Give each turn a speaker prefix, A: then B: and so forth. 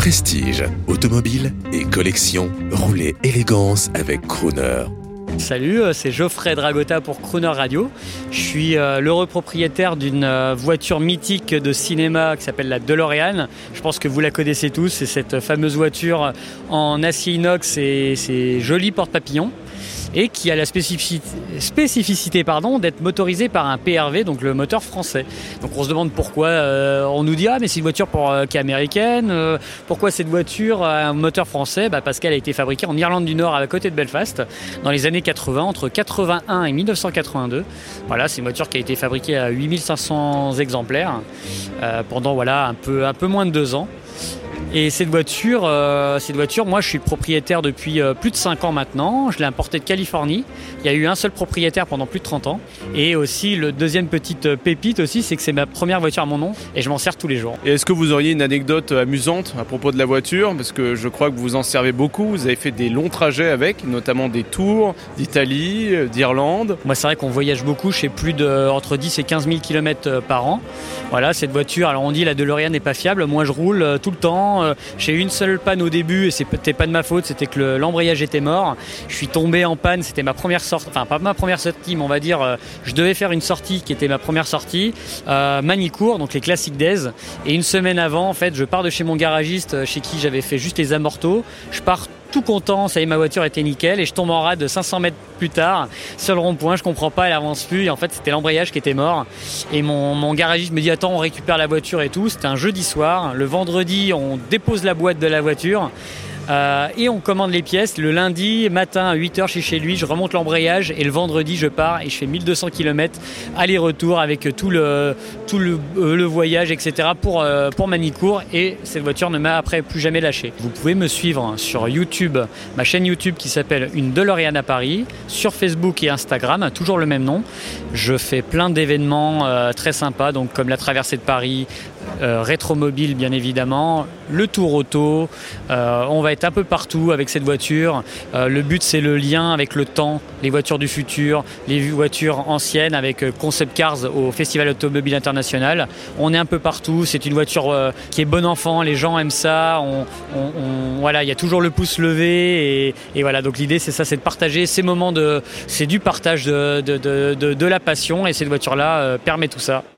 A: Prestige, automobile et collection, roulez élégance avec Crooner.
B: Salut, euh, c'est Geoffrey Dragota pour Crooner Radio. Je suis euh, l'heureux propriétaire d'une euh, voiture mythique de cinéma qui s'appelle la DeLorean. Je pense que vous la connaissez tous, c'est cette fameuse voiture en acier inox et ses jolis porte-papillons et qui a la spécificité, spécificité pardon, d'être motorisé par un PRV, donc le moteur français. Donc on se demande pourquoi euh, on nous dit ah mais c'est une voiture euh, qui est américaine, euh, pourquoi cette voiture a un moteur français? Bah, Parce qu'elle a été fabriquée en Irlande du Nord à côté de Belfast dans les années 80, entre 81 et 1982. Voilà, c'est une voiture qui a été fabriquée à 8500 exemplaires pendant voilà, un, peu, un peu moins de deux ans. Et cette voiture, euh, cette voiture, moi je suis propriétaire depuis euh, plus de 5 ans maintenant. Je l'ai importée de Californie. Il y a eu un seul propriétaire pendant plus de 30 ans. Et aussi, le deuxième petite euh, pépite aussi, c'est que c'est ma première voiture à mon nom et je m'en sers tous les jours.
C: Et est-ce que vous auriez une anecdote amusante à propos de la voiture? Parce que je crois que vous en servez beaucoup. Vous avez fait des longs trajets avec, notamment des tours d'Italie, d'Irlande.
B: Moi, c'est vrai qu'on voyage beaucoup. Je fais plus de entre 10 et 15 000 km par an. Voilà, cette voiture, alors on dit la DeLorean n'est pas fiable. Moi, je roule tout le temps euh, j'ai eu une seule panne au début et c'était pas de ma faute, c'était que l'embrayage était mort. Je suis tombé en panne, c'était ma première sortie, enfin pas ma première sortie, mais on va dire, euh, je devais faire une sortie qui était ma première sortie, euh, Manicourt, donc les classiques d'Aise. Et une semaine avant, en fait, je pars de chez mon garagiste, chez qui j'avais fait juste les amortos. Je pars tout content, ça y est, ma voiture était nickel, et je tombe en rade de 500 mètres plus tard, le rond-point, je comprends pas, elle avance plus, et en fait c'était l'embrayage qui était mort. Et mon, mon, garagiste me dit attends, on récupère la voiture et tout, c'était un jeudi soir, le vendredi on dépose la boîte de la voiture, euh, et on commande les pièces. Le lundi matin à 8h, je suis chez lui, je remonte l'embrayage et le vendredi, je pars et je fais 1200 km aller-retour avec tout le, tout le, euh, voyage, etc. pour, euh, pour Manicourt. Et cette voiture ne m'a après plus jamais lâché. Vous pouvez me suivre sur YouTube, ma chaîne YouTube qui s'appelle Une DeLorean à Paris, sur Facebook et Instagram, toujours le même nom. Je fais plein d'événements très sympas, donc comme la traversée de Paris, rétromobile bien évidemment, le tour auto. on va être un peu partout avec cette voiture. Euh, le but, c'est le lien avec le temps, les voitures du futur, les voitures anciennes avec euh, Concept Cars au Festival Automobile International. On est un peu partout. C'est une voiture euh, qui est bon enfant. Les gens aiment ça. On, voilà, il y a toujours le pouce levé et, voilà. Donc l'idée, c'est ça, c'est de partager ces moments de, c'est du partage de, de, de, la passion et cette voiture-là permet tout ça.